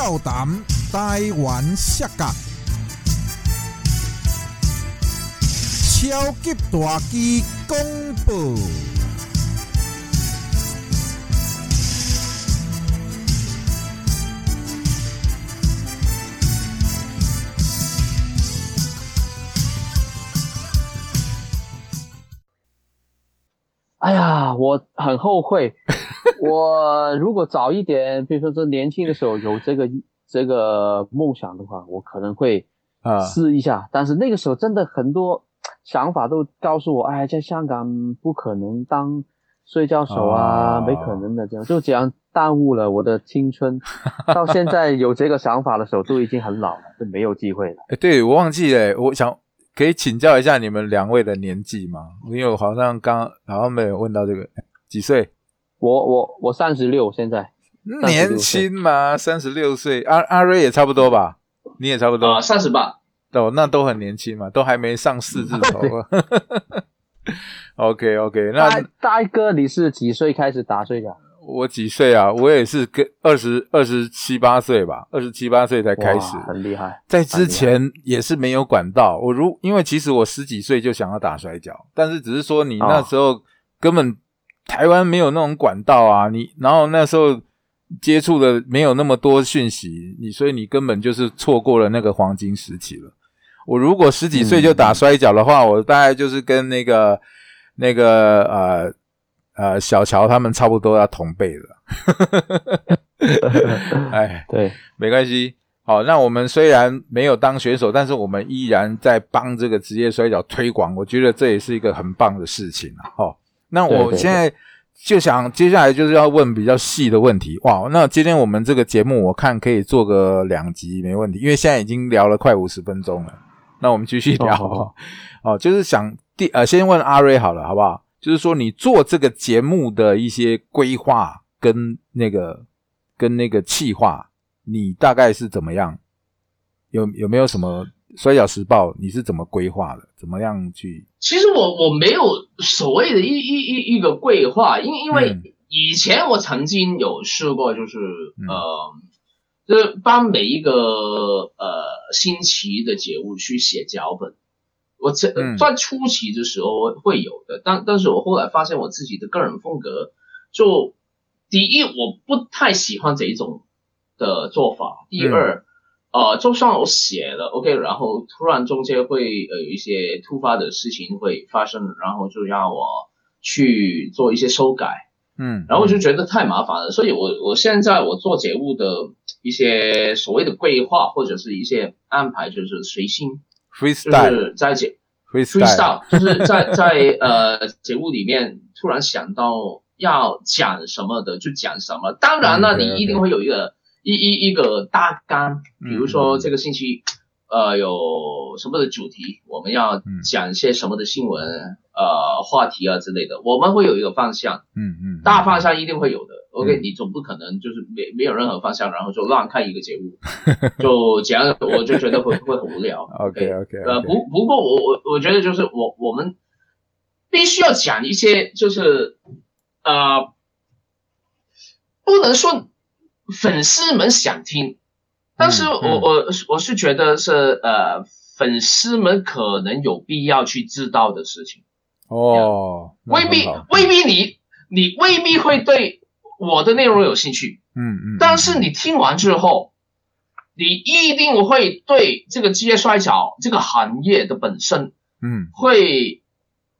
笑谈台湾摔角，超级大机公布。哎呀，我很后悔。我如果早一点，比如说这年轻的时候有这个这个梦想的话，我可能会啊试一下。但是那个时候真的很多想法都告诉我，哎，在香港不可能当睡觉手啊，哦没可能的，这样就这样耽误了我的青春。到现在有这个想法的时候，都已经很老了，就没有机会了。哎，对我忘记了，我想可以请教一下你们两位的年纪吗？因为我好像刚好像没有问到这个，几岁？我我我三十六，现在年轻嘛，三十六岁。阿阿瑞也差不多吧？你也差不多啊，三十八。哦，那都很年轻嘛，都还没上四字头。OK OK，那大大哥，你是几岁开始打睡觉？我几岁啊？我也是跟二十二十七八岁吧，二十七八岁才开始，很厉害。在之前也是没有管道。我如因为其实我十几岁就想要打摔跤，但是只是说你那时候根本台湾没有那种管道啊，你然后那时候接触的没有那么多讯息，你所以你根本就是错过了那个黄金时期了。我如果十几岁就打摔跤的话，我大概就是跟那个那个呃呃小乔他们差不多要同辈了。哎，对，没关系。好，那我们虽然没有当选手，但是我们依然在帮这个职业摔跤推广，我觉得这也是一个很棒的事情啊。哦，那我现在就想接下来就是要问比较细的问题。哇，那今天我们这个节目我看可以做个两集没问题，因为现在已经聊了快五十分钟了。那我们继续聊哦哦 就是想第呃，先问阿瑞好了，好不好？就是说你做这个节目的一些规划跟那个跟那个企划，你大概是怎么样？有有没有什么摔角时报？你是怎么规划的？怎么样去？其实我我没有所谓的一一一一个规划，因因为嗯以前我曾经有试过，就是、嗯呃，就是帮每一个呃新奇的节目去写脚本。我在嗯在初期的时候会有的，但但是我后来发现我自己的个人风格，就第一我不太喜欢这一种的做法，第二。呃，就算我写了，OK，然后突然中间会呃有一些突发的事情会发生，然后就让我去做一些修改，嗯，然后我就觉得太麻烦了，所以我我现在我做节目的一些所谓的规划或者是一些安排就是随心，就 freestyle 是在节 freestyle，freestyle，就是在在呃节目里面突然想到要讲什么的就讲什么，当然了，你一定会有一个一一一个大纲，比如嗯说这个星期呃有什么的主题，我们要嗯。讲一些什么的新闻呃话题啊之类的，我们会有一个方向，嗯嗯，大方向一定会有的。OK，嗯。你总不可能就是没没有任何方向，然后就乱看一个节目，就这样我就觉得会会很无聊。OK OK，呃，不不过我我我觉得就是我我们必须要讲一些就是呃，不能说粉丝们想听，但是我、嗯。我我是觉得是呃粉丝们可能有必要去知道的事情，哦，未必未必你你未必会对我的内容有兴趣，嗯嗯，但是你听完之后，你一定会对这个职业摔角这个行业的本身嗯。会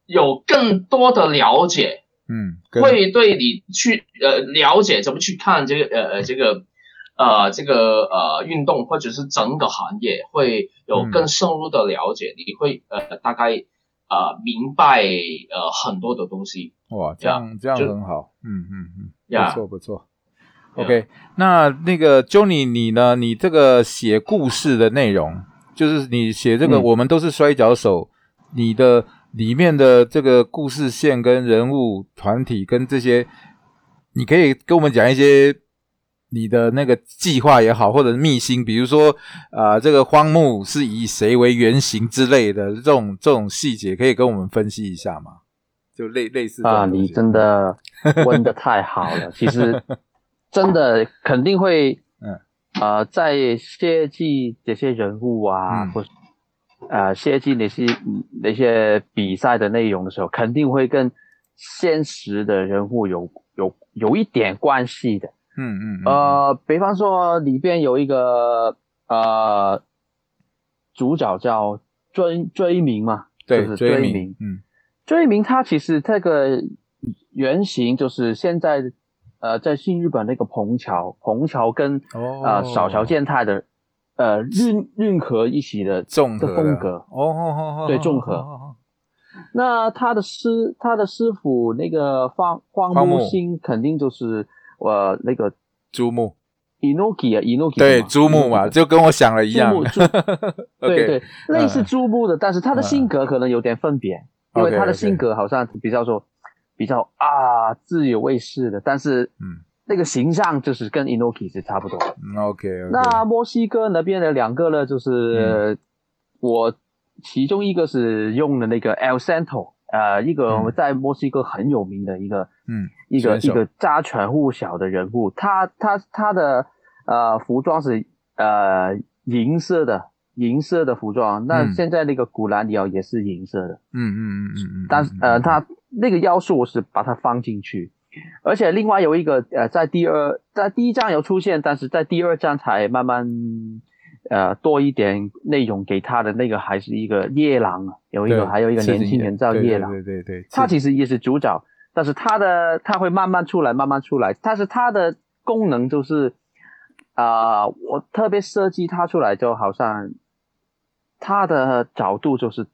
有更多的了解，嗯，会对你去呃了解怎么去看这个呃呃这个呃这个呃运动或者是整个行业会有嗯更深入的了解，你会呃大概呃明白呃很多的东西。哇，这样这样就很好，嗯嗯嗯，呀不错不错。OK，那那个 Johnny 你呢？你这个写故事的内容，就是你写这个，嗯我们都是摔跤手，你的里面的这个故事线跟人物团体跟这些，你可以跟我们讲一些你的那个计划也好，或者是秘辛，比如说啊、呃这个荒木是以谁为原型之类的这种这种细节，可以跟我们分析一下吗？就类类似啊，你真的问的太好了。其实真的肯定会，嗯呃，在设计这些人物啊，嗯或是呃设计那些那些比赛的内容的时候，肯定会跟现实的人物有有有一点关系的。嗯嗯嗯，呃，比方说里边有一个呃主角叫追追名嘛，对就是追名追名，嗯。追名他其实这个原型就是现在呃在新日本那个虹桥，虹桥跟哦。呃小桥健太的呃运运合一起的综合的的风格。哦哦哦，对综合那他的师他的师傅那个荒荒荒木木星肯定就是呃那个朱木 Inoki 啊 Inoki 对嘛珠穆嘛，就跟我想的一样。对对，类似嗯珠穆的，但是他的性格可能有点分别，因为他的性格好像比较说比较啊自以为是的，但是嗯那个形象就是跟 Inoki 是差不多，OK 那墨西哥那边的两个呢，就是、嗯。我其中一个是用的那个 El Santo，呃，一个嗯。在墨西哥很有名的一个、嗯一个一个家传户晓的人物，他他他的呃服装是呃银色的银色的服装，那嗯。现在那个古兰迪奥也是银色的，嗯嗯嗯嗯嗯，但是呃他那个要素我是把它放进去。而且另外有一个呃，在第二在第一章有出现，但是在第二章才慢慢呃多一点内容给他的那个还是一个夜郎啊，有一个还有一个年轻人叫夜郎，对对对对，他其实也是主角，但是他的他会慢慢出来，慢慢出来，但是他的功能就是啊、我特别设计他出来，就好像他的角度就是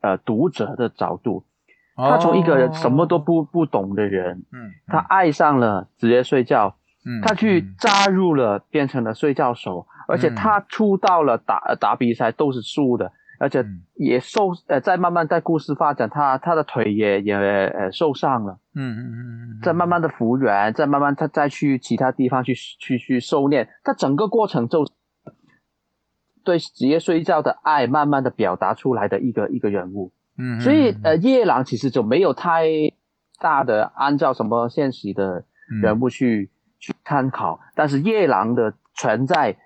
呃读者的角度，他从一个人什么都哦不不懂的人，嗯，他爱上了职业睡觉，嗯他去嗯加入了，变成了睡觉手，而且嗯他出道了打呃打比赛都是输的，而且嗯。也受呃在慢慢在故事发展，他他的腿也也呃受伤了，嗯嗯嗯嗯，再慢慢的复原，再慢慢他再去其他地方去去去修炼，他整个过程就对职业睡觉的爱慢慢的表达出来的一个一个人物。嗯，嗯，所以嗯呃，夜郎其实就没有太大的按照什么现实的人物去、去参考，但是夜郎的存在，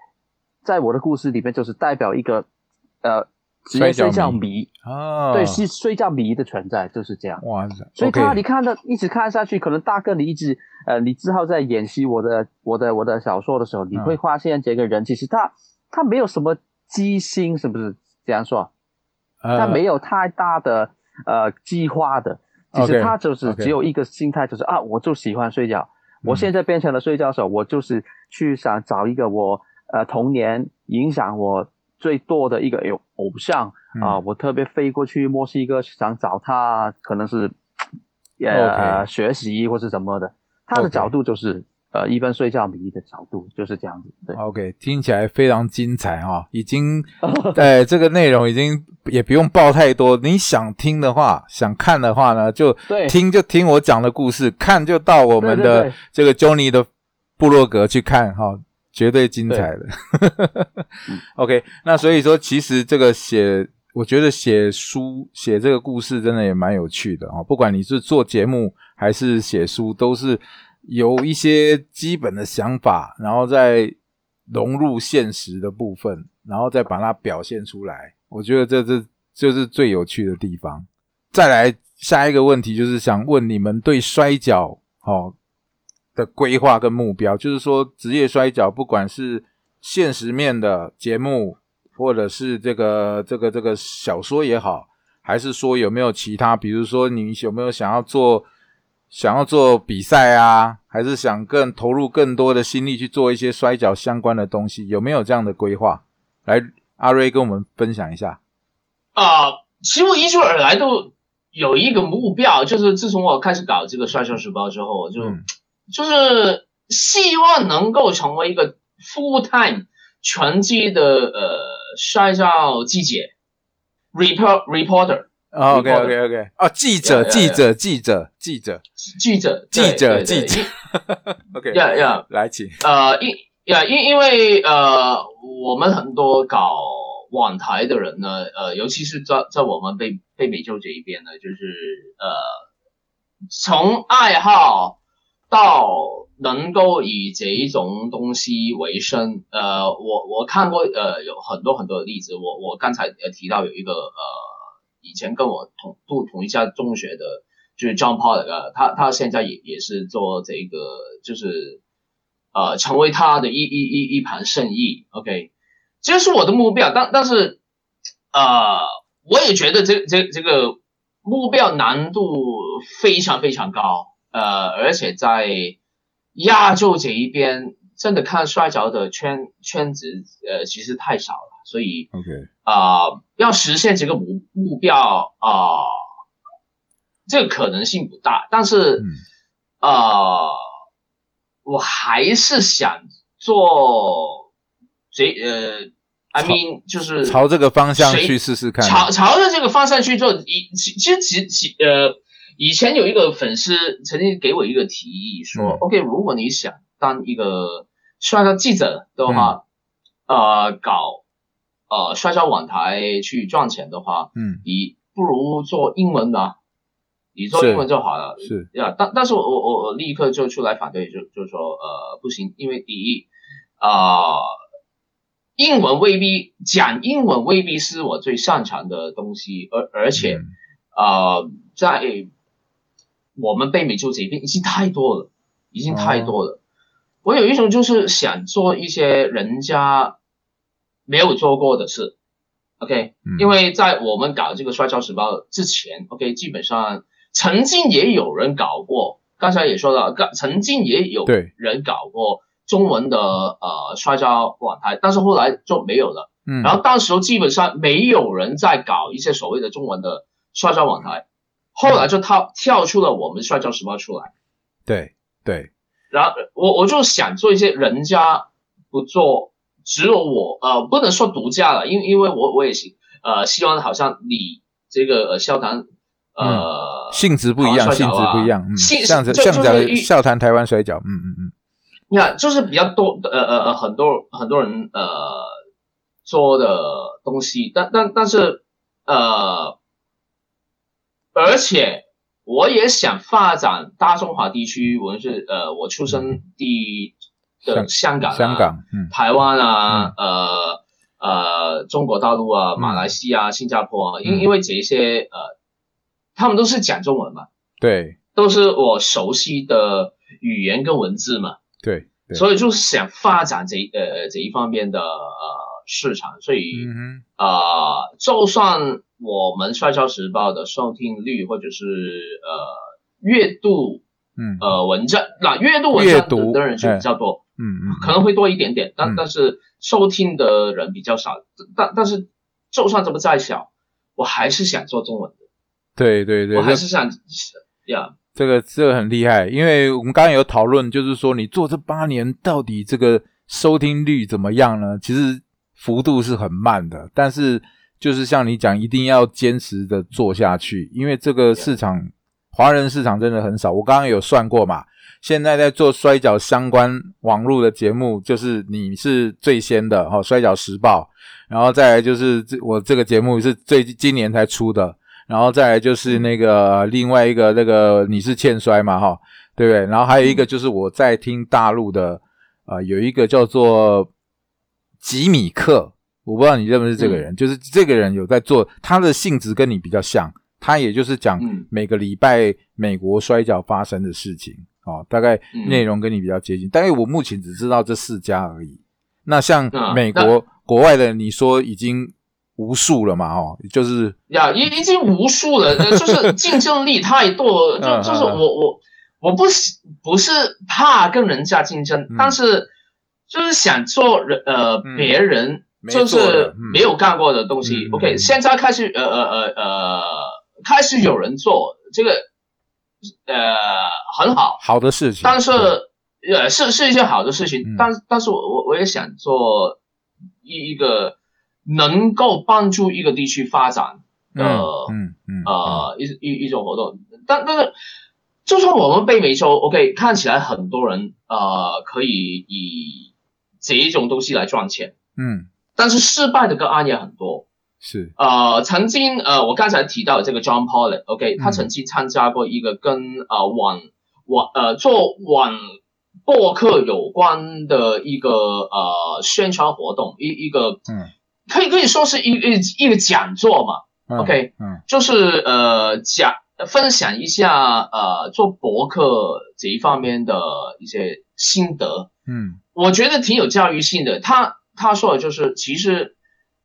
在我的故事里面就是代表一个呃职业睡觉迷，啊，对，是睡觉迷的存在，就是这样。哇塞，所以他你看的一直看下去，可能大哥你一直呃，你之后在演习我的我的我的小说的时候，你嗯会发现这个人其实他他没有什么机心，是不是？这样说？他呃没有太大的呃计划的，其实他就是只有一个心态，就是啊，我就喜欢睡觉。我嗯现在变成了睡觉手，我就是去想找一个我呃童年影响我最多的一个偶偶像。啊、嗯我特别飞过去墨西哥想找他，可能是呃学习或是什么的。他的角度就是呃一般睡觉迷的角度就是这样子，对。OK，听起来非常精彩哈、已经，哎，这个内容已经也不用报太多。你想听的话，想看的话呢，就对听就听我讲的故事，看就到我们的这个 Johnny 的部落格去看哈、绝对精彩的。OK，那所以说，其实这个写，我觉得写书写这个故事真的也蛮有趣的哦。不管你是做节目还是写书，都是有一些基本的想法，然后再融入现实的部分，然后再把它表现出来。我觉得这这就是最有趣的地方。再来下一个问题，就是想问你们对摔跤哦的规划跟目标，就是说职业摔跤，不管是现实面的节目，或者是这个这个这个小说也好，还是说有没有其他，比如说你有没有想要做想要做比赛啊，还是想更投入更多的心力去做一些摔跤相关的东西，有没有这样的规划？来，阿瑞跟我们分享一下。啊、其实我一直以来都有一个目标，就是自从我开始搞这个摔跤时报之后，我就、嗯就是希望能够成为一个 full time 全职的呃摔跤记者，report reporter OK OK OK，哦，记者记者记者记者记者记者记者者，OK，呀呀来请。呃，因呀，因因为呃，我们很多搞网台的人呢，呃，尤其是在在我们北北美洲这一边呢，就是呃，从爱好到能够以这一种东西为生。呃，我我看过呃有很多很多的例子，我我刚才呃提到有一个呃以前跟我同读同一家中学的，就是 John Paul 呃，他他现在也也是做这个，就是呃成为他的一一一一盘生意。OK，这是我的目标，但但是呃我也觉得这这这个目标难度非常非常高。呃，而且在亚洲这一边，真的看摔跤的圈圈子，呃，其实太少了，所以，OK，啊，要实现这个目目标啊，这个可能性不大，但是，啊，我还是想做谁呃，I mean，就是朝这个方向去试试看，朝朝着这个方向去做，以其其实其其呃。以前有一个粉丝曾经给我一个提议，说：“OK，如果你想当一个摔跤记者的话，呃，搞呃摔跤网台去赚钱的话，嗯，你不如做英文的，你做英文就好了。是呀，但但是我我我立刻就出来反对，就就说呃不行，因为第一啊，英文未必讲英文未必是我最擅长的东西，而而且啊在。我们北美洲这边已经太多了，已经太多了。我有一种就是想做一些人家没有做过的事，OK？因为在我们搞这个摔跤时报之前，OK？基本上曾经也有人搞过，刚才也说了，曾经也有人搞过中文的呃摔跤网台，但是后来就没有了。嗯，然后当时基本上没有人在搞一些所谓的中文的摔跤网台。后来就跳跳出了我们摔跤时报出来，对对，然后我我就想做一些人家不做，只有我呃不能说独家了，因为因为我我也希呃希望好像你这个笑谈呃性质不一样，性质不一样，嗯，像这像这笑谈台湾摔跤，嗯嗯嗯，你看就是比较多呃呃呃很多很多人呃做的东西，但但但是呃。而且我也想发展大中华地区，无论是呃我出生地的香港、香港、台湾啊、呃呃中国大陆啊、马来西亚、新加坡啊，因因为这些呃，他们都是讲中文嘛，对，都是我熟悉的语言跟文字嘛，对，所以就是想发展这呃这一方面的呃。市场，所以啊，就算我们摔跤时报的收听率或者是呃阅读，嗯。呃文章，那阅读文章的人就比较多，嗯嗯，可能会多一点点，但但是收听的人比较少，但但是就算这么再小，我还是想做中文的，对对对，我还是想呀，这个这个很厉害，因为我们刚刚有讨论，就是说你做这八年到底这个收听率怎么样呢？其实。幅度是很慢的，但是就是像你讲，一定要坚持的做下去，因为这个市场华人市场真的很少。我刚刚有算过嘛，现在在做摔跤相关网络的节目，就是你是最先的哈，《摔跤时报》，然后再来就是这我这个节目是最今年才出的，然后再来就是那个另外一个那个你是欠摔嘛哈，对不对？然后还有一个就是我在听大陆的啊，有一个叫做。吉米克，我不知道你认不认识这个人，就是这个人有在做，他的性质跟你比较像，他也就是讲每个礼拜美国摔跤发生的事情，哦，大概内容跟你比较接近。大概我目前只知道这四家而已。那像美国国外的，你说已经无数了嘛？哦，就是呀，已已经无数了，就是 竞争力太多，就就是我我我不是不是怕跟人家竞争，但是。就是想做人呃别人就是没有干过的东西，OK，现在开始呃呃呃呃开始有人做这个呃很好。好的事情，但是呃是是一件好的事情，但但是我我我也想做一一个能够帮助一个地区发展的嗯嗯呃一一一种活动，但但是就算我们北美洲 OK 看起来很多人呃可以以这一种东西来赚钱，嗯，但是失败的个案也很多，是。呃，曾经呃，我刚才提到这个 John Paul，OK，他曾经参加过一个跟呃网网呃做网博客有关的一个呃宣传活动，一一个嗯。可以可以说是一一一个讲座嘛，嗯 OK 嗯。就是呃讲分享一下呃做博客这一方面的一些心得，嗯。我觉得挺有教育性的。他他说的就是，其实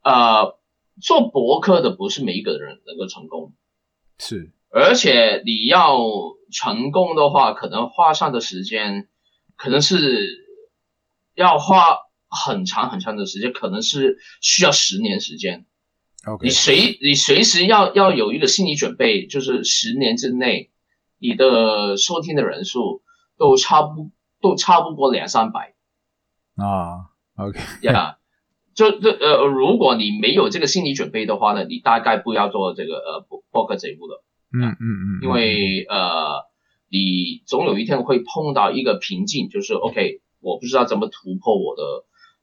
呃做博客的不是每一个人能够成功，是。而且你要成功的话，可能花上的时间可能是要花很长很长的时间，可能是需要十年时间。你随你随时要要有一个心理准备，就是十年之内，你的收听的人数都差不都差不过两三百。啊 OK 呀。就这呃，如果你没有这个心理准备的话呢，你大概不要做这个呃播播客这一步的，嗯嗯嗯，因为呃，你总有一天会碰到一个瓶颈，就是 OK，我不知道怎么突破我的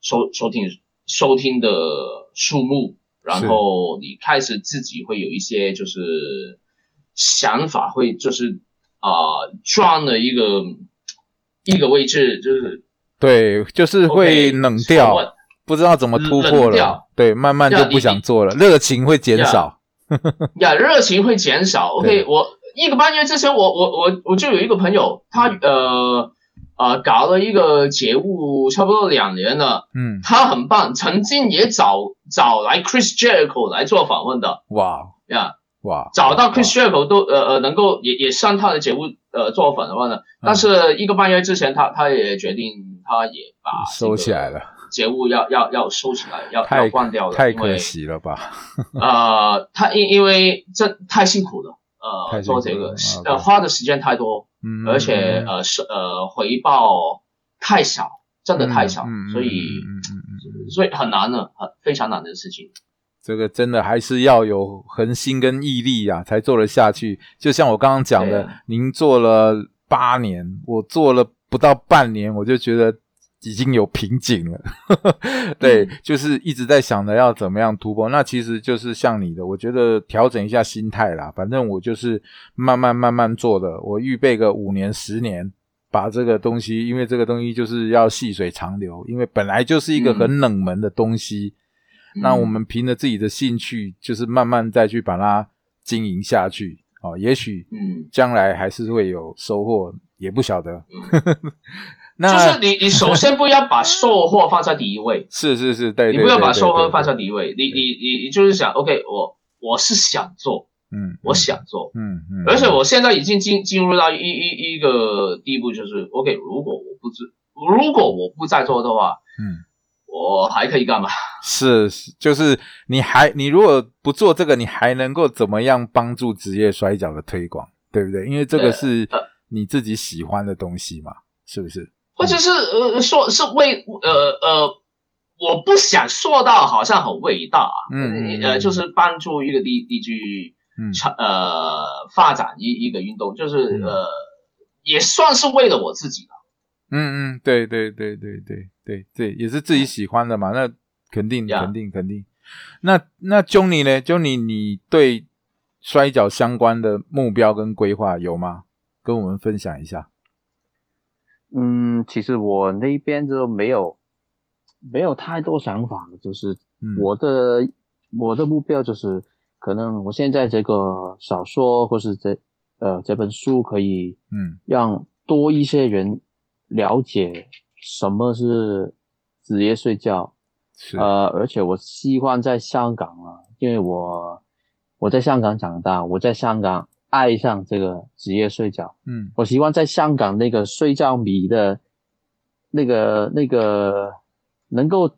收收听收听的数目，然后你开始自己会有一些就是想法，会就是啊、呃、撞了一个一个位置，就是。对，就是会冷掉不知道怎么突破了，对，慢慢就不想做了，热情会减少。呀，热情会减少。OK，我一个半月之前，我我我我就有一个朋友，他呃呃搞了一个节目，差不多两年了，嗯，他很棒，曾经也找找来 Chris Jericho 来做访问的。哇。呀，哇，找到 Chris Jericho 都呃呃能够也也上他的节目呃做访问嗯。的，但是一个半月之前，他他也决定他也把收起来了，节目要要要收起来，要太要关掉了，太可惜了吧？呃，他因因为这太辛苦了，呃，做这个呃花的时间太多，嗯，而且呃是呃回报太少，真的太少，所以所以很难的，很非常难的事情。这个真的还是要有恒心跟毅力呀、才做得下去。就像我刚刚讲的啊，您做了八年，我做了不到半年，我就觉得已经有瓶颈了。对，嗯就是一直在想着要怎么样突破。那其实就是像你的，我觉得调整一下心态啦。反正我就是慢慢慢慢做的，我预备个五年、十年。把这个东西，因为这个东西就是要细水长流，因为本来就是一个嗯很冷门的东西，那嗯我们凭着自己的兴趣，就是慢慢再去把它经营下去。哦，也许嗯，将来还是会有收获，也不晓得。就是你你首先不要把售货放在第一位，是是是，对，你对对对不要把售货放在第一位，你你你你就是想 OK，我我是想做，嗯，我想做，嗯嗯，而且我现在已经进进入到一一一个地步，就是 OK，如果我不知，如果我不再做的话，嗯。我还可以干嘛？是是，就是你还你如果不做这个，你还能够怎么样帮助职业摔跤的推广，对不对？因为这个是呃。你自己喜欢的东西嘛，是不是？或者是呃说是为呃呃，我不想说到好像很伟大啊，嗯呃，就是帮助一个地地区嗯呃发展一一个运动，就是嗯呃也算是为了我自己了。嗯嗯，对对对对对对对，也是自己喜欢的嘛，那肯定肯定肯定。那那 Johnny 呢？Johnny，你对摔跤相关的目标跟规划有吗？跟我们分享一下。嗯，其实我那边就没有没有太多想法，就是嗯，我的、我的目标就是，可能我现在这个小说或是这呃这本书可以嗯。让多一些人了解什么是职业睡觉，呃，而且我希望在香港啊，因为我我在香港长大，我在香港爱上这个职业睡觉，嗯。我希望在香港那个睡觉迷的那个那个能够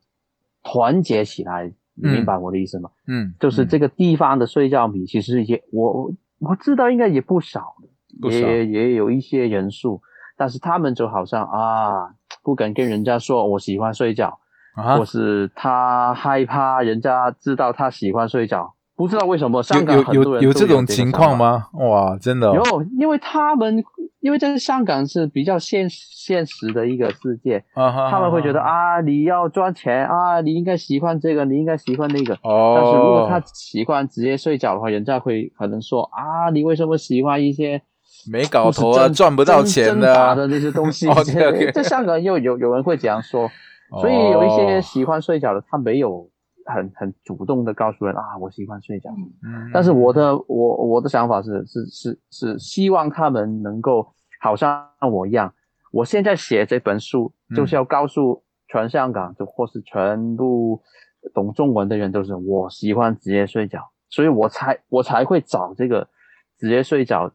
团结起来，你明白我的意思吗？嗯，就是这个地方的睡觉迷，其实也我我知道应该也不少的，少。也也有一些人数，但是他们就好像啊，不敢跟人家说我喜欢睡觉，啊或是他害怕人家知道他喜欢睡觉，不知道为什么香港有有很多人都有有这种情？况吗？哇，真的、哦、有，因为他们因为在香港是比较现现实的一个世界，啊哈，他们会觉得啊，啊，你要赚钱啊，你应该喜欢这个，你应该喜欢那个。哦，但是如果他喜欢直接睡觉的话，人家会可能说啊，你为什么喜欢一些没搞头啊，赚不到钱的啊。的那些东西 在香港又有有人会这样说，所以有一些哦喜欢睡觉的，他没有很很主动的告诉人啊，我喜欢睡觉。嗯但是我的我我的想法是是是是希望他们能够好像我一样，我现在写这本书嗯就是要告诉全香港就或是全部懂中文的人，都是我喜欢直接睡觉，所以我才我才会找这个直接睡觉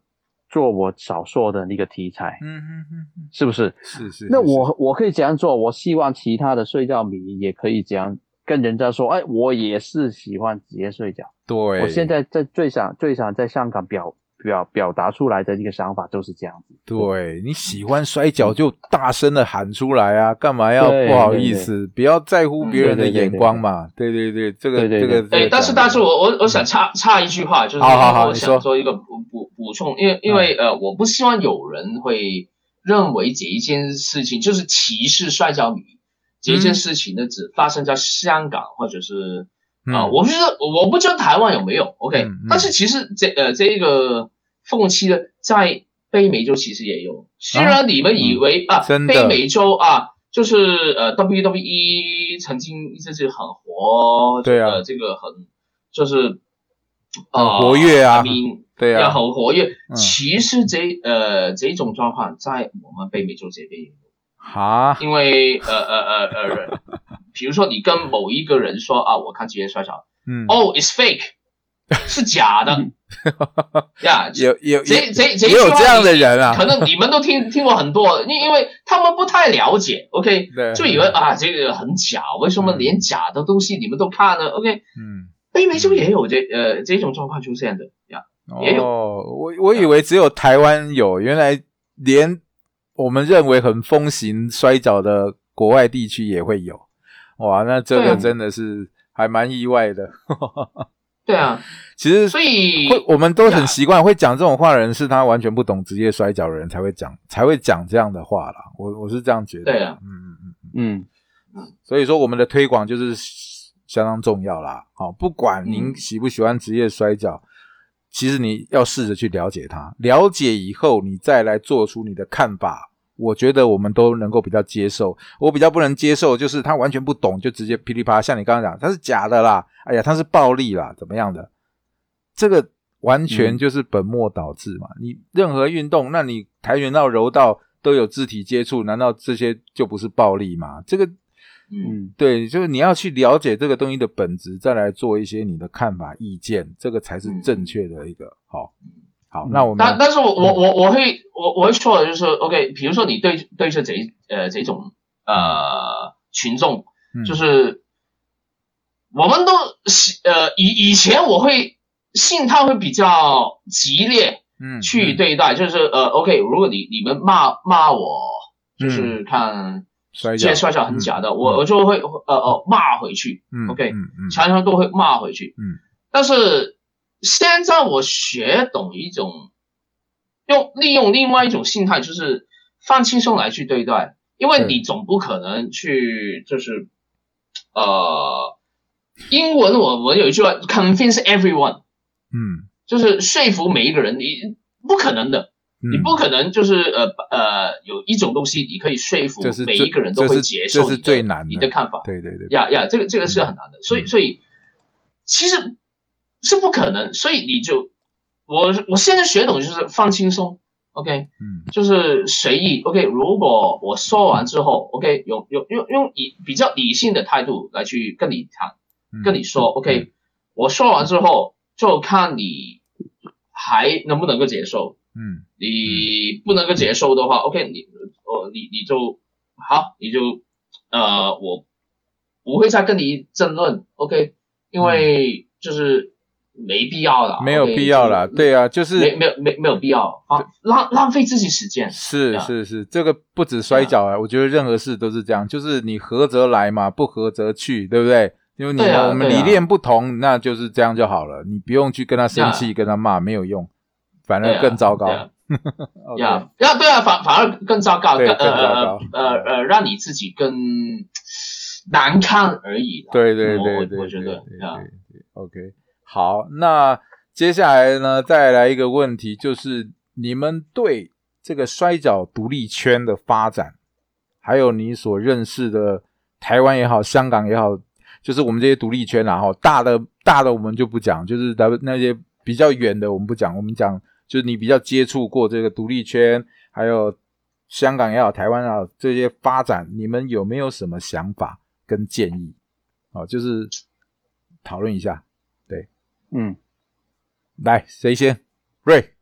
做我小说的那个题材，嗯嗯嗯嗯，是不是？是是。那我我可以这样做，我希望其他的睡觉迷也可以这样跟人家说，哎，我也是喜欢职业睡觉。对，我现在在最想最想在香港表表表达出来的一个想法就是这样子。对你喜欢摔跤就大声的喊出来啊，干嘛要不好意思？不要在乎别人的眼光嘛。对对对，这个这个。哎，但是但是我我我想插插一句话，就是好好好我你说想做一个补补补充，因为因为呃，我不希望有人会认为这一件事情就是歧视摔跤迷，这件嗯事情呢只发生在香港或者是啊、嗯我不知道我不知道台湾有没有，OK，、但是其实这呃这个凤期呢，在北美洲其实也有，虽然你们以为啊，北美洲啊。就是呃，WWE 曾经一直是很活，对啊。呃，这个很就是很呃活跃啊。对啊。很活跃。嗯。其实这呃这种状况在我们北美洲这边也有，哈，因为呃呃呃呃，比如说你跟某一个人说啊，我看职业摔跤，嗯，哦、i t s fake，是假的 呀。有有这这这也有这样的人啊。可能你们都听听过很多，因因为他们不太了解，OK，对。就以为啊这个很假，为什么嗯。连假的东西你们都看呢？OK，嗯，北美洲也有这呃这种状况出现的呀。也有。哦，我我以为只有台湾有，原来连我们认为很风行摔跤的国外地区也会有。哇，那这个真的是还蛮意外的。对啊，其实所以会，我们都很呀习惯会讲这种话的人，是他完全不懂职业摔跤的人才会讲，才会讲这样的话啦。我我是这样觉得。对啊嗯嗯嗯。嗯，所以说，我们的推广就是相当重要啦。好，不管您嗯喜不喜欢职业摔跤，其实你要试着去了解它，了解以后，你再来做出你的看法。我觉得我们都能够比较接受。我比较不能接受，就是他完全不懂，就直接噼里啪啦，像你刚刚讲，他是假的啦，哎呀，他是暴力啦，怎么样的？这个完全嗯就是本末倒置嘛。你任何运动，那你跆拳道、柔道都有肢体接触，难道这些就不是暴力吗？这个嗯，嗯，对，就是你要去了解这个东西的本质，再来做一些你的看法、意见，这个才是正确的一个。好，好，嗯。那我们但但是我我我我会我我会说的就是，OK，比如说你对对这这呃这种呃群众，嗯。就是我们都呃以以前我会心态会比较激烈嗯去对待，就是呃 OK，如果你你们骂骂我，就是看摔跤。这些摔跤很假的，嗯我我就会呃呃骂回去，嗯 OK 常常都会骂回去。嗯，但是现在我学懂一种用利用另外一种心态，就是放轻松来去对待，因为你总不可能去就是呃，英文我我有一句话 convince everyone，嗯，就是说服每一个人，你不可能的。嗯。你不可能就是呃呃有一种东西你可以说服每一个人都会接受这是你的最难的。你的看法。对对对，呀呀，这个这个是很难的，所以嗯。所以其实是不可能，所以你就我我现在学懂就是放轻松，OK，嗯。就是随意，OK。如果我说完之后，OK，用用用用以比较理性的态度来去跟你谈，嗯。跟你说，OK，我说完之后就看你还能不能够接受。嗯。你不能够接受的话，OK，你哦，你你就好，你就呃，我不会再跟你争论，OK，因为就是没必要了，没有必要啦。就是对啊，就是没没有没没有必要啊，浪浪费自己时间，是是是，这个不止摔跤啊，我觉得任何事都是这样，就是你合则来嘛，不合则去，对不对？因为你啊我们理念不同，那就是这样就好了，你不用去跟他生气，呀。跟他骂，没有用，反而更糟糕。呀呀，对啊，反反而更糟糕，对更糟糕。呃呃呃，让你自己更难看而已啦。对对对我对，我觉得对对对，OK，好，那接下来呢，再来一个问题，就是你们对这个摔跤独立圈的发展，还有你所认识的台湾也好，香港也好，就是我们这些独立圈然后大的大的我们就不讲，就是咱们那些比较远的我们不讲，我们讲就是你比较接触过这个独立圈，还有香港也好，台湾也好这些发展，你们有没有什么想法跟建议？哦，就是讨论一下。对，嗯，来谁先？瑞，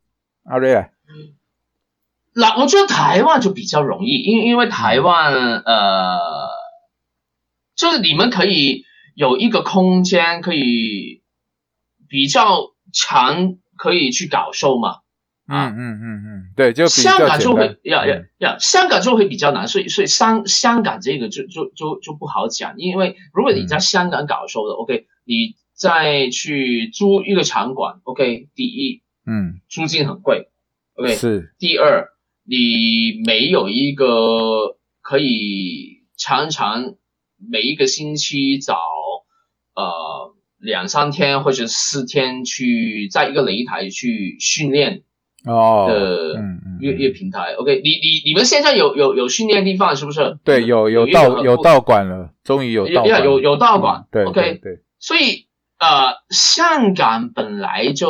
阿瑞来。那我觉得台湾就比较容易，因因为台湾呃，就是你们可以有一个空间，可以比较长，可以去搞 show 嘛。嗯嗯嗯嗯，对，就比香港就会要要要，香港就会比较难，所以所以香香港这个就就就就不好讲，因为如果你在香港搞 show 的、o k 你再去租一个场馆，OK，第一嗯。租金很贵，OK，是。第二，你没有一个可以常常每一个星期找呃两三天或者四天去在一个擂台去训练哦，的嗯嗯乐乐平台。OK，你你你们现在有有有训练地方是不是？对，有有道有道馆了，终于有道馆，有有有道馆嗯对，OK。对对，所以呃，香港本来就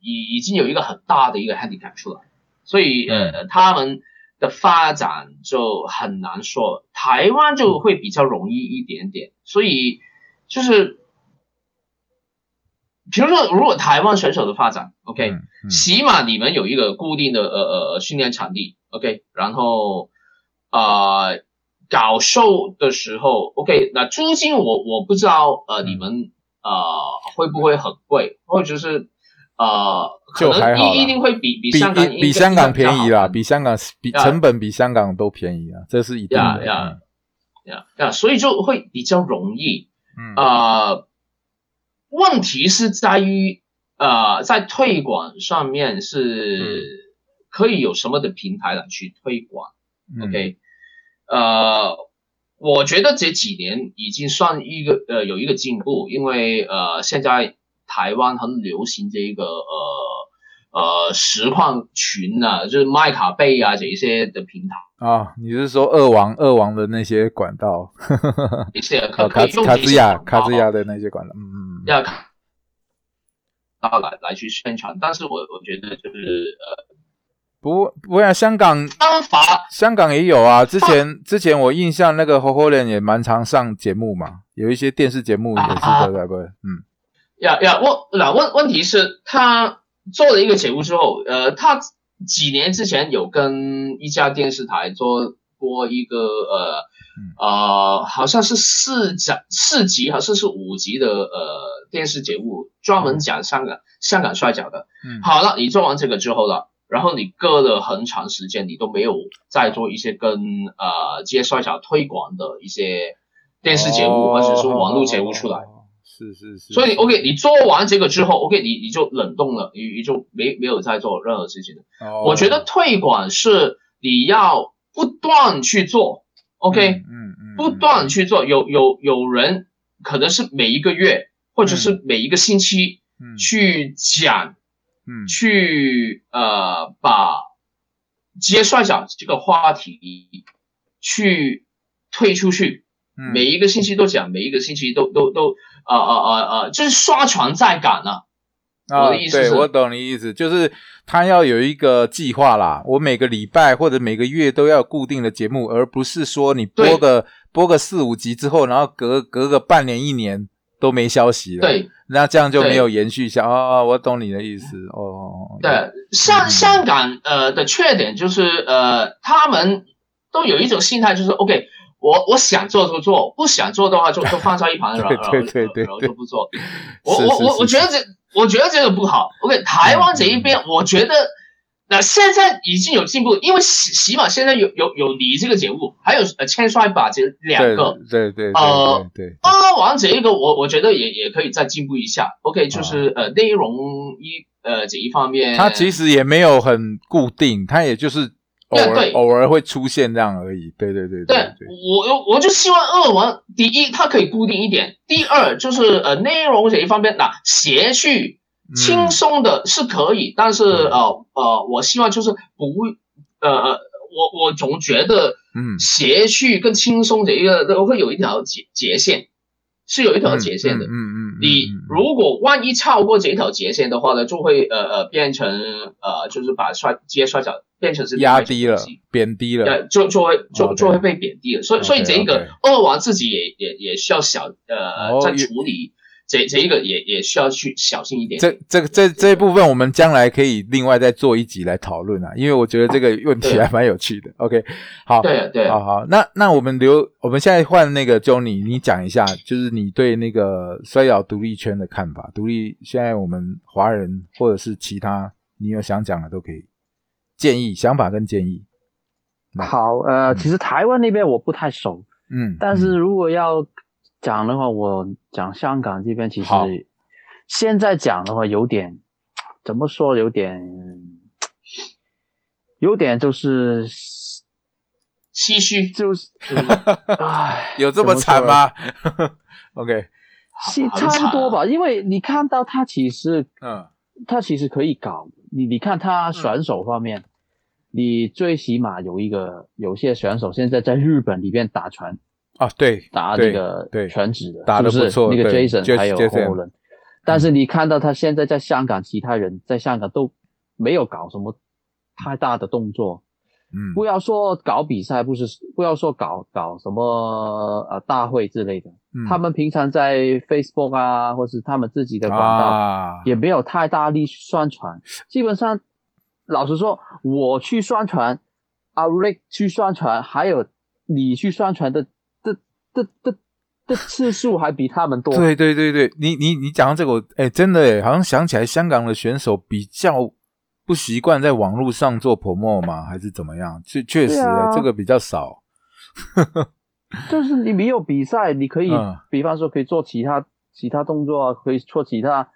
已已经有一个很大的一个 handicap 出来，所以呃，他们的发展就很难说。台湾就会比较容易一点点，所以就是，比如说，如果台湾选手的发展，OK，、嗯嗯起码你们有一个固定的呃呃训练场地，OK，然后啊、呃搞售的时候，OK，那租金我我不知道呃嗯你们呃会不会很贵，或者是呃可就还好啦能一一定会比比比香港比比香港便宜啦，比香港比成本比香港都便宜啊，这是一定的。呀呀呀呀，所以就会比较容易。嗯呃，问题是在于呃，在推广上面是可以有什么的平台来去推广、嗯 o k 呃，我觉得这几年已经算一个呃有一个进步，因为呃现在台湾很流行这一个呃呃实况群啊，就是麦卡贝啊这一些的平台。啊，你是说二王二王的那些管道？卡兹卡兹亚卡兹亚的那些管道，嗯，要看，到来来去宣传，但是我我觉得就是呃不不然香港方法香港也有啊，之前之前我印象那个侯侯人也蛮常上节目嘛，有一些电视节目也是的对对对，嗯。要要问那问问题是，他做了一个节目之后，呃，他几年之前有跟一家电视台做过一个呃呃，好像是四讲四集好像是五集的呃电视节目，专门讲香港香港摔跤的。嗯，好了，你做完这个之后了，然后你隔了很长时间，你都没有再做一些跟呃接摔跤推广的一些电视节目、或者是网络节目出来。哦，是是是，所以 OK，你做完这个之后，OK，你你就冷冻了，你你就没没有再做任何事情了。哦我觉得推广是你要不断去做，OK，、嗯嗯嗯，不断去做。有有有人可能是每一个月或者是每一个星期嗯去讲。嗯去呃把职业摔跤这个话题去推出去，嗯每一个星期都讲，每一个星期都都都啊啊啊啊，就是刷存在感啊。我啊，的意思是对我懂你意思，就是他要有一个计划啦。我每个礼拜或者每个月都要固定的节目，而不是说你播个播个四五集之后，然后隔隔个半年一年都没消息了。，对那这样就没有延续下。哦，我懂你的意思。哦，对，香香港呃的缺点就是呃他们都有一种心态，就是 OK。我我想做就做，不想做的话就就放在一旁，然后对对对然后对就不做。我我我我觉得这我觉得这个不好。OK，台湾这一边，我觉得那现在已经有进步，因为起起码现在有有有你这个节目，还有呃千帅把这两个。对对对呃对对，八王这一个我我觉得也也可以再进步一下。OK，就是、啊呃内容一呃这一方面，他其实也没有很固定，他也就是偶尔对。偶尔会出现这样而已。对对对对对，我我就希望二王第一它可以固定一点，第二就是呃内容这一方面，那谐趣轻松的是可以，但是呃呃，我希望就是不呃呃，我我总觉得嗯。谐趣跟轻松这一个都会有一条界界限，是有一条界限的。嗯嗯嗯，你如果万一超过这条界限的话呢，就会呃呃变成呃就是把摔接摔角变成是压低了，贬低了，呃就就会就就会被贬低了。所以所以这一个二王自己也也也需要想呃在处理。这这一个也也需要去小心一点。这这个这这一部分，我们将来可以另外再做一集来讨论啊，因为我觉得这个问题还蛮有趣的。OK，好，对对，好好，那那我们留，我们现在换那个 Johnny，你讲一下，就是你对那个摔跤独立圈的看法。独立现在我们华人或者是其他，你有想讲的都可以，建议、想法跟建议。好，呃，其实台湾那边我不太熟，嗯，但是如果要。讲的话，我讲香港这边其实现在讲的话有点怎么说，有点有点就是唏嘘，就是 唉，有这么惨吗？OK，差不多吧，因为你看到他其实，嗯，他其实可以搞你，你看他选手方面，你最起码有一个有些选手现在在日本里边打拳。啊，对，打这个全职的，打的不错。那个 Jason 还有后人，但是你看到他现在在香港，其他人在香港都没有搞什么太大的动作。嗯，不要说搞比赛，不是不要说搞搞什么呃大会之类的，他们平常在 Facebook 啊，或是他们自己的广告也没有太大力宣传。基本上，老实说，我去宣传，阿 Rick 去宣传，还有你去宣传的。的的的次数还比他们多。对对对对，你你你讲到这个，哎，真的哎，好像想起来，香港的选手比较不习惯在网络上做 promo 吗？还是怎么样？确确实，这个比较少。就是你没有比赛，你可以，比方说可以做其他其他动作啊，可以做其他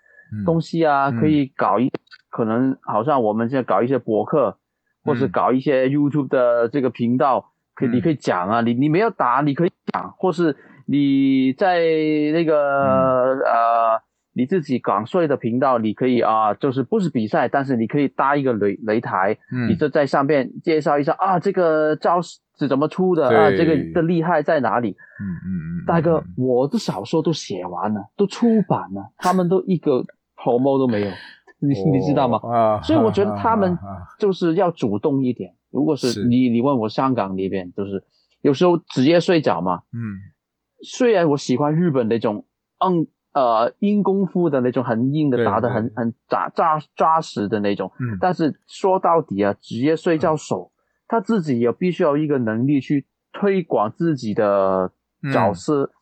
东西啊，可以搞一，可能好像我们现在搞一些博客，或是搞一些 YouTube 的这个频道。可以，你可以讲啊，你你没有打，你可以讲，或是你在那个呃你自己港税的频道，你可以啊，就是不是比赛，但是你可以搭一个擂擂台，你就在上面介绍一下啊，这个招是怎么出的啊，这个的厉害在哪里？嗯嗯嗯，大哥，我的小说都写完了，都出版了，他们都一个头毛都没有，你你知道吗？啊，所以我觉得他们就是要主动一点。如果是你，你问我香港那边，就是有时候职业睡觉嘛。嗯，虽然我喜欢日本那种，嗯呃，硬功夫的那种很硬的，打的很很扎扎扎实的那种。嗯，但是说到底啊，职业睡觉手他自己也必须要一个能力去推广自己的角色，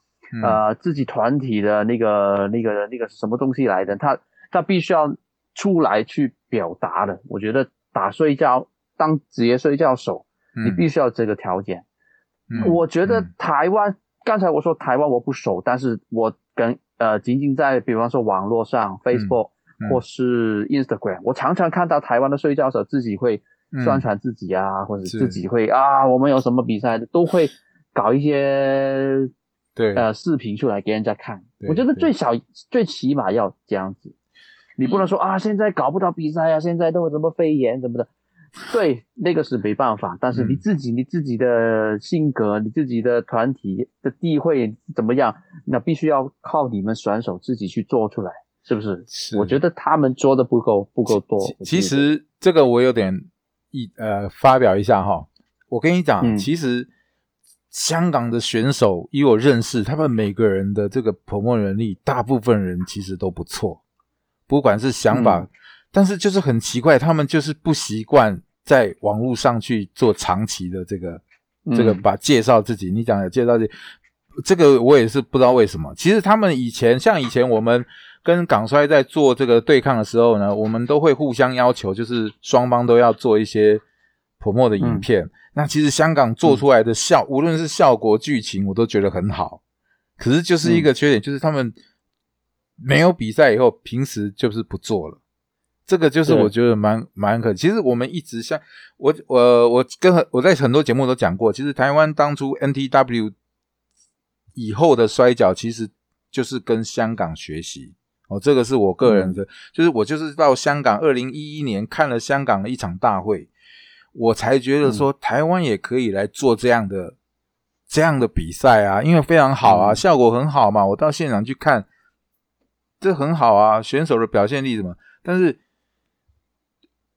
呃，自己团体的那个那个那个什么东西来的，他他必须要出来去表达的。我觉得打睡觉。当职业睡觉手，你必须要这个条件。我觉得台湾，刚才我说台湾我不熟，但是我跟呃，仅仅在比方说网络上，Facebook 或是 Instagram，我常常看到台湾的睡觉手自己会宣传自己啊，或者自己会啊，我们有什么比赛都会搞一些对。呃视频出来给人家看。我觉得最少最起码要这样子，你不能说啊，现在搞不到比赛啊，现在都有什么肺炎什么的。对，那个是没办法，但是你自己、你自己的性格、你自己的团体的地位怎么样，那必须要靠你们选手自己去做出来，是不是？是，我觉得他们做的不够不够多。其实这个我有点一呃发表一下哈，我跟你讲，其实香港的选手以我认识，他们每个人的这个捧墨能力，大部分人其实都不错，不管是想法。但是就是很奇怪，他们就是不习惯在网络上去做长期的这个这个把介绍自己。你讲的介绍自己这个，我也是不知道为什么。其实他们以前像以前我们跟港衰在做这个对抗的时候呢，我们都会互相要求，就是双方都要做一些泼墨的影片。那其实香港做出来的效，无论是效果、剧情，我都觉得很好。可是就是一个缺点，就是他们没有比赛以后，平时就是不做了。这个就是我觉得蛮蛮可。其实我们一直像我我我跟我在很多节目都讲过，其实台湾当初 NTW 以后的摔跤，其实就是跟香港学习，哦，这个是我个人的，就是我就是到香港二零一一年看了香港的一场大会，我才觉得说台湾也可以来做这样的这样的比赛啊，因为非常好啊，效果很好嘛，我到现场去看，这很好啊，选手的表现力什么，但是。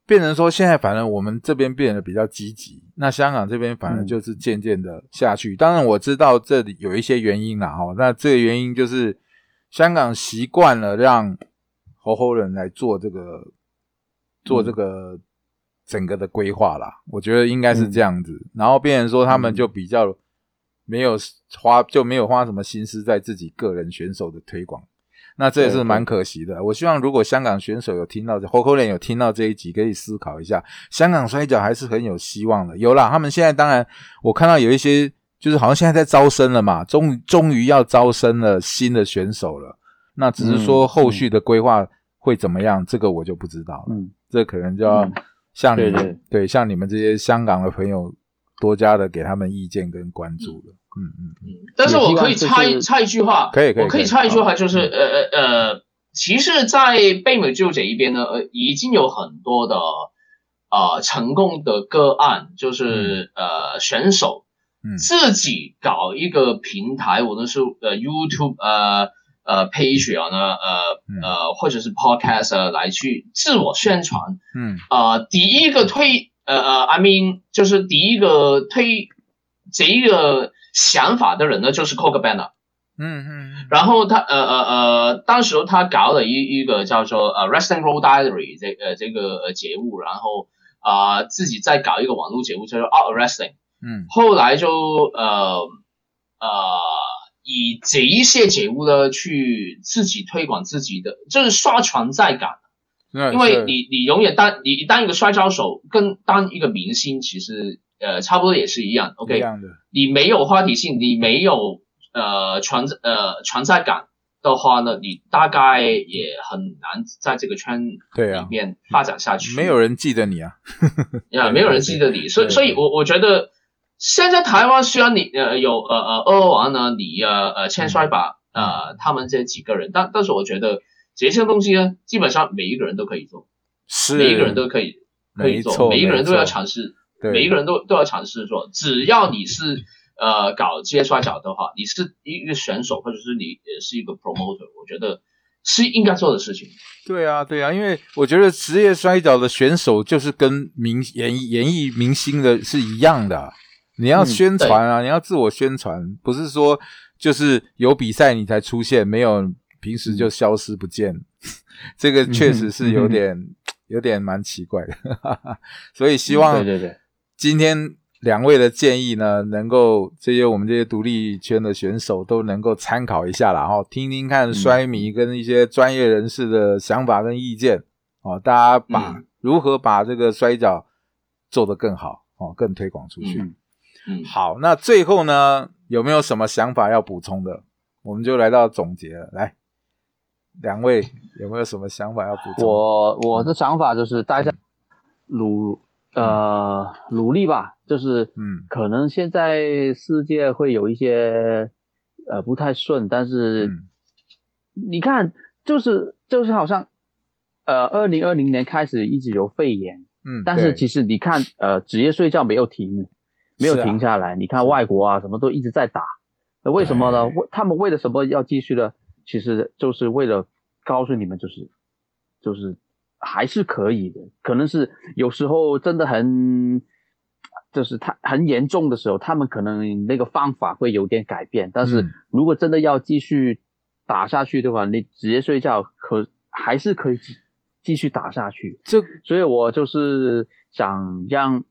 变成说，现在反正我们这边变得比较积极，那香港这边反而就是渐渐的下去。当然我知道这里有一些原因啦，哈，那这个原因就是香港习惯了让猴猴人来做这个做这个整个的规划啦，我觉得应该是这样子。然后变成说他们就比较没有花就没有花什么心思在自己个人选手的推广。那这也是蛮可惜的。我希望如果香港选手有听到，侯口脸有听到这一集，可以思考一下，香港摔跤还是很有希望的。有啦，他们现在当然，我看到有一些，就是好像现在在招生了嘛，终终于要招生了新的选手了。那只是说后续的规划会怎么样，这个我就不知道了。嗯，这可能就要像你们对像你们这些香港的朋友多加的给他们意见跟关注了。嗯嗯嗯，但是我可以插插一句话，可以可以，我可以插一句话，就是呃呃呃，其实，在北美就这一边呢，呃，已经有很多的呃成功的个案，就是呃选手自己搞一个平台，无论是呃 YouTube 呃呃 Page 啊呢呃呃或者是 Podcast 来去自我宣传，嗯。啊，第一个推呃呃，I mean 就是第一个推这一个。想法的人呢，就是 Coke Banner，嗯嗯，然后他呃呃呃，当时他搞了一一个叫做呃 Wrestling Road Diary 这呃这个节目，然后啊自己再搞一个网络节目叫做 Out Wrestling，嗯，后来就呃呃以这一些节目呢去自己推广自己的，就是刷存在感，因为你你永远当你当一个摔跤手跟当一个明星其实。呃，差不多也是一样，OK。你没有话题性，你没有呃存呃存在感的话呢，你大概也很难在这个圈里面发展下去。没有人记得你啊，呀，没有人记得你，所以，所以我我觉得现在台湾虽然你呃有呃呃二王呢，你呃呃千摔吧呃他们这几个人，但但是我觉得这些东西呢，基本上每一个人都可以做，是。每一个人都可以可以做，每一个人都要尝试。每一个人都都要尝试做，只要你是呃搞职业摔跤的话，你是一个选手，或者是你也是一个 promoter，我觉得是应该做的事情。对啊，对啊，因为我觉得职业摔跤的选手就是跟明演演艺明星的是一样的，你要宣传啊，你要自我宣传，不是说就是有比赛你才出现，没有平时就消失不见，这个确实是有点有点蛮奇怪的，所以希望对对对。今天两位的建议呢，能够这些我们这些独立圈的选手都能够参考一下啦，哦，听听看摔迷跟一些专业人士的想法跟意见哦，大家把如何把这个摔跤做得更好哦，更推广出去。嗯，好，那最后呢，有没有什么想法要补充的？我们就来到总结了，来，两位有没有什么想法要补充？我我的想法就是大家如。呃，努力吧，就是，嗯，可能现在世界会有一些，呃，不太顺，但是，你看，就是就是好像，呃，二零二零年开始一直有肺炎，嗯，但是其实你看，呃，职业睡觉没有停，没有停下来，你看外国啊，什么都一直在打，那为什么呢？为他们为了什么要继续呢？其实就是为了告诉你们，就是，就是。还是可以的，可能是有时候真的很，就是他很严重的时候，他们可能那个方法会有点改变。但是如果真的要继续打下去的话，你直接睡觉可还是可以继继续打下去。这，所以我就是想让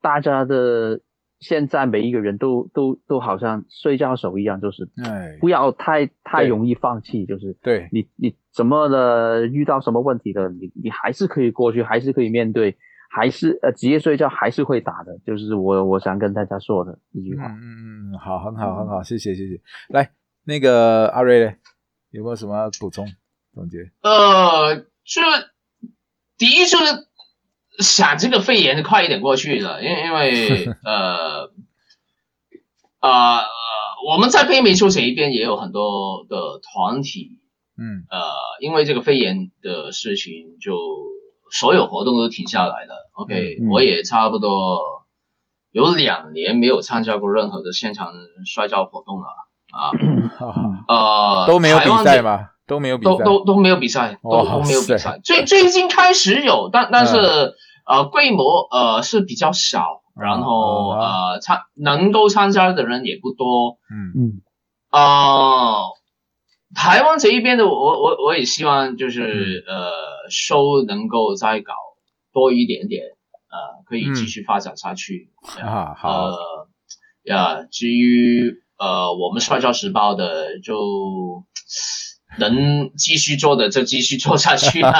大家的。现在每一个人都都都好像睡觉手一样，就是不要太太容易放弃，就是对你你怎么的遇到什么问题的，你你还是可以过去，还是可以面对，还是呃职业睡觉还是会打的，就是我我想跟大家说的一句话。嗯嗯，好，很好很好，谢谢谢谢。来，那个阿瑞嘞，有没有什么补充总结？呃，就第一就是。想这个肺炎快一点过去了，因为因为 呃呃我们在北美洲这一边也有很多的团体嗯呃，因为这个肺炎的事情，就所有活动都停下来了。OK，、嗯我也差不多有两年没有参加过任何的现场摔跤活动了啊。哈 哈呃，都没有比赛吗？都没有比赛，都都都没有比赛，都都没有比塞赛。最最近开始有，但但是、嗯呃规模呃是比较小，然后、嗯呃参能够参加的人也不多。嗯嗯呃，台湾这一边的我我我我也希望就是、嗯呃收能够再搞多一点点，呃可以继续发展下去。啊好，呃呀，至于呃我们摔跤时报的就。能继续做的就继续做下去啊！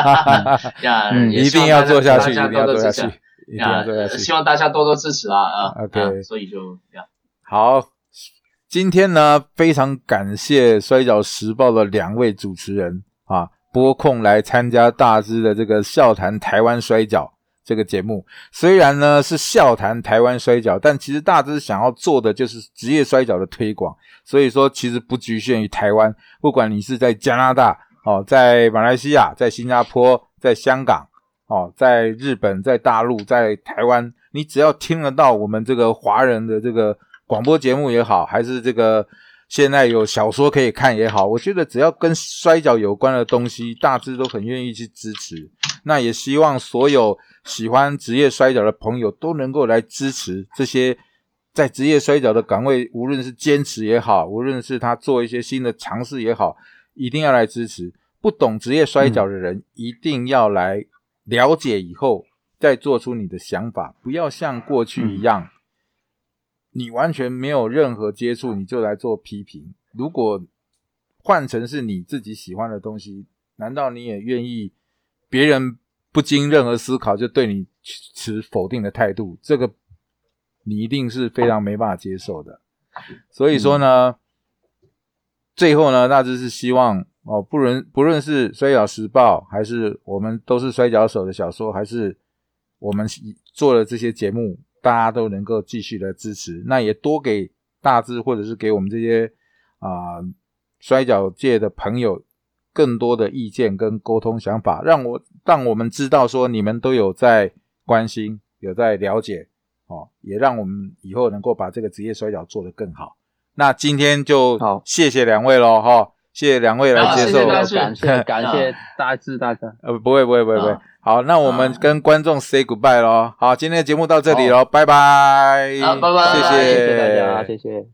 呀，嗯一定要做下去，一定要做下去多多支持，一定要做下呀，去。希望大家多多支持啊啊 OK 啊所以就这样，好，今天呢，非常感谢《摔角时报》的两位主持人啊，拨空来参加大师的这个笑谈台湾摔跤这个节目。虽然呢是笑谈台湾摔跤，但其实大致想要做的就是职业摔跤的推广。所以说，其实不局限于台湾，不管你是在加拿大哦，在马来西亚、在新加坡、在香港哦，在日本、在大陆、在台湾，你只要听得到我们这个华人的这个广播节目也好，还是这个现在有小说可以看也好，我觉得只要跟摔跤有关的东西，大致都很愿意去支持。那也希望所有喜欢职业摔跤的朋友都能够来支持这些在职业摔跤的岗位，无论是坚持也好，无论是他做一些新的尝试也好，一定要来支持。不懂职业摔跤的人，一定要来了解以后，再做出你的想法，不要像过去一样，你完全没有任何接触，你就来做批评。如果换成是你自己喜欢的东西，难道你也愿意别人不经任何思考就对你持否定的态度？这个你一定是非常没办法接受的。所以说呢，最后呢，那就是希望哦，不论不论是《摔跤时报》，还是我们都是摔跤手的小说，还是我们做的这些节目，大家都能够继续的支持。那也多给大致或者是给我们这些啊、摔跤界的朋友更多的意见跟沟通想法，让我让我们知道说你们都有在关心，有在了解哦，也让我们以后能够把这个职业摔跤做得更好。那今天就好谢谢两位喽哈，谢谢两位来接受。感谢 感谢大志大哥，呃，不会不会不会不会啊。好，那我们啊跟观众 say goodbye 咯。好，今天的节目到这里喽，拜拜。好拜拜谢谢谢大家，谢谢。